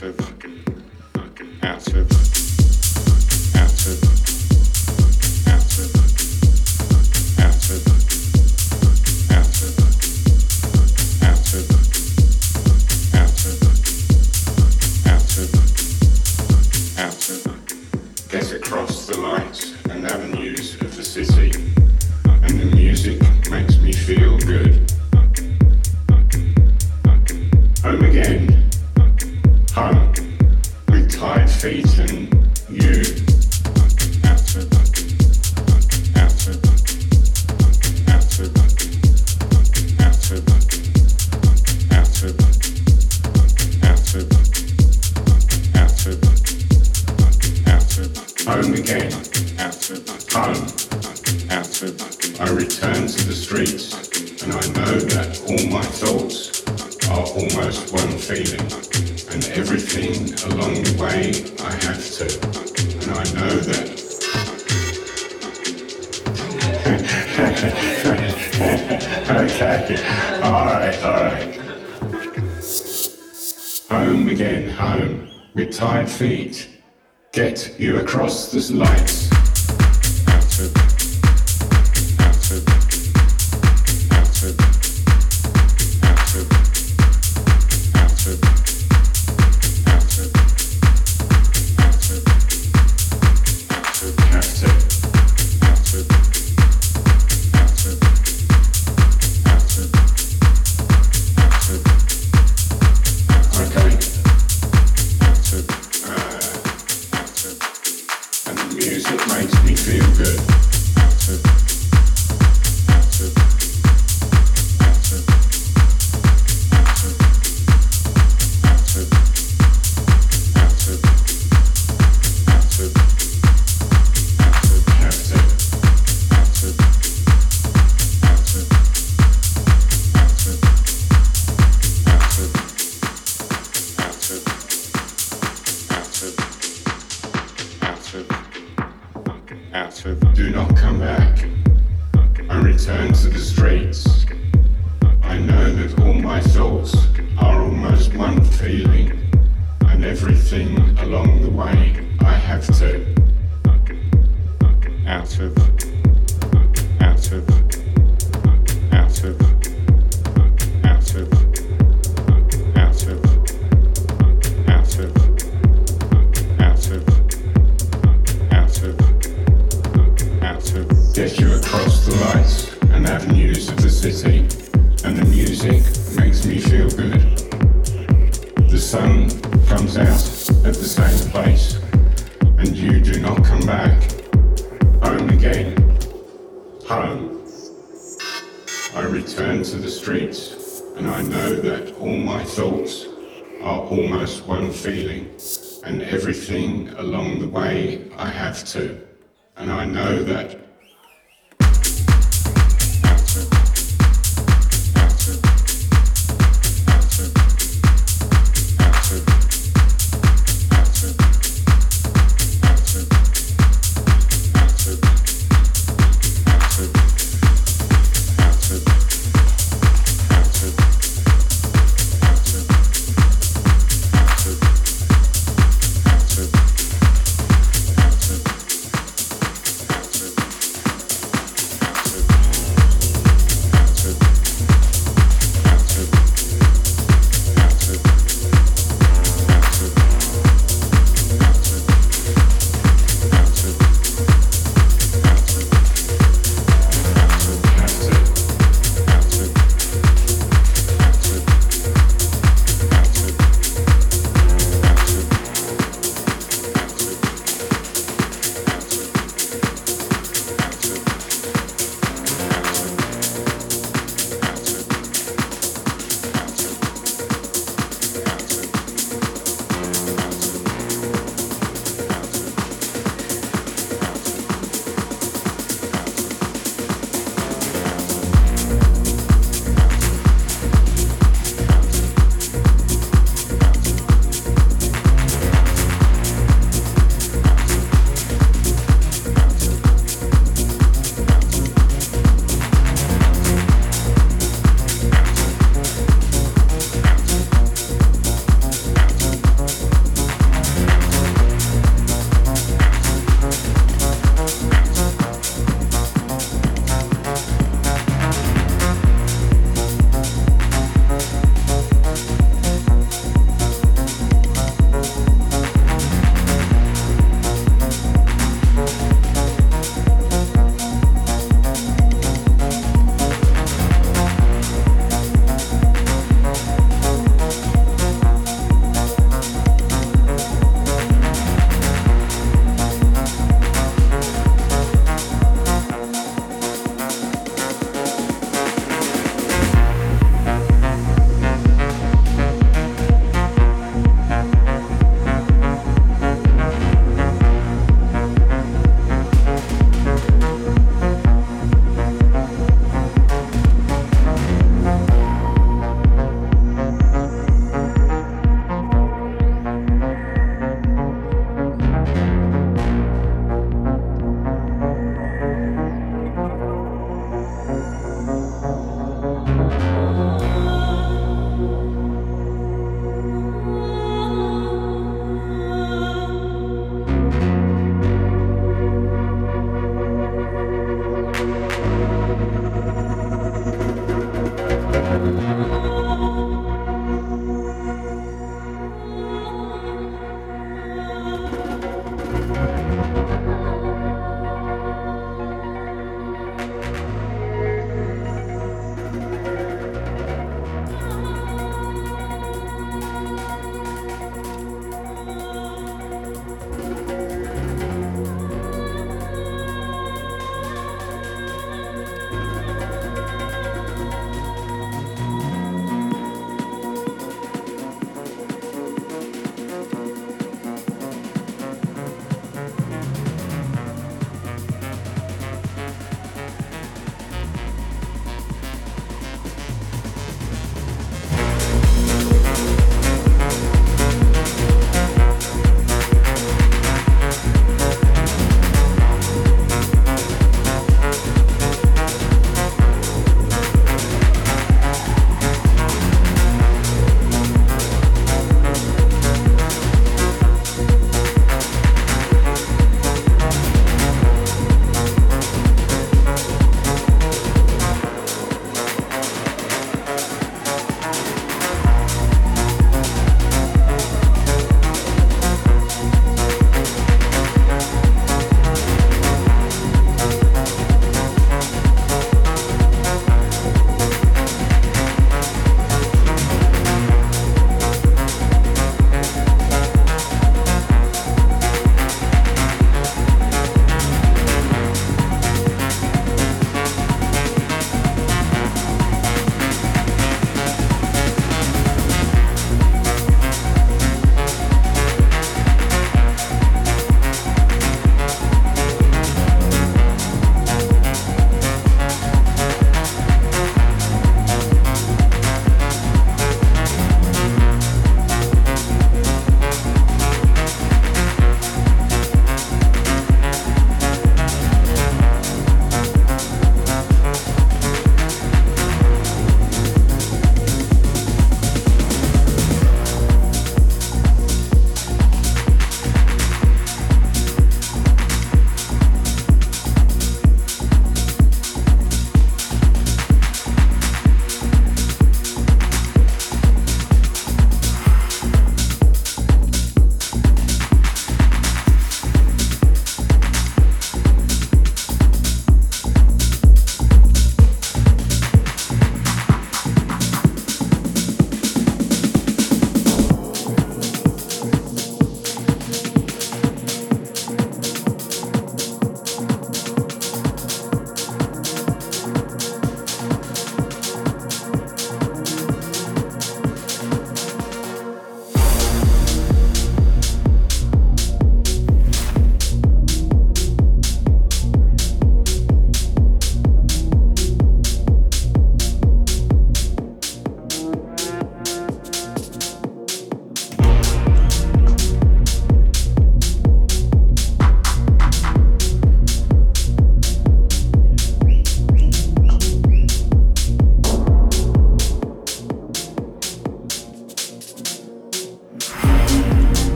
fucking fucking, fucking.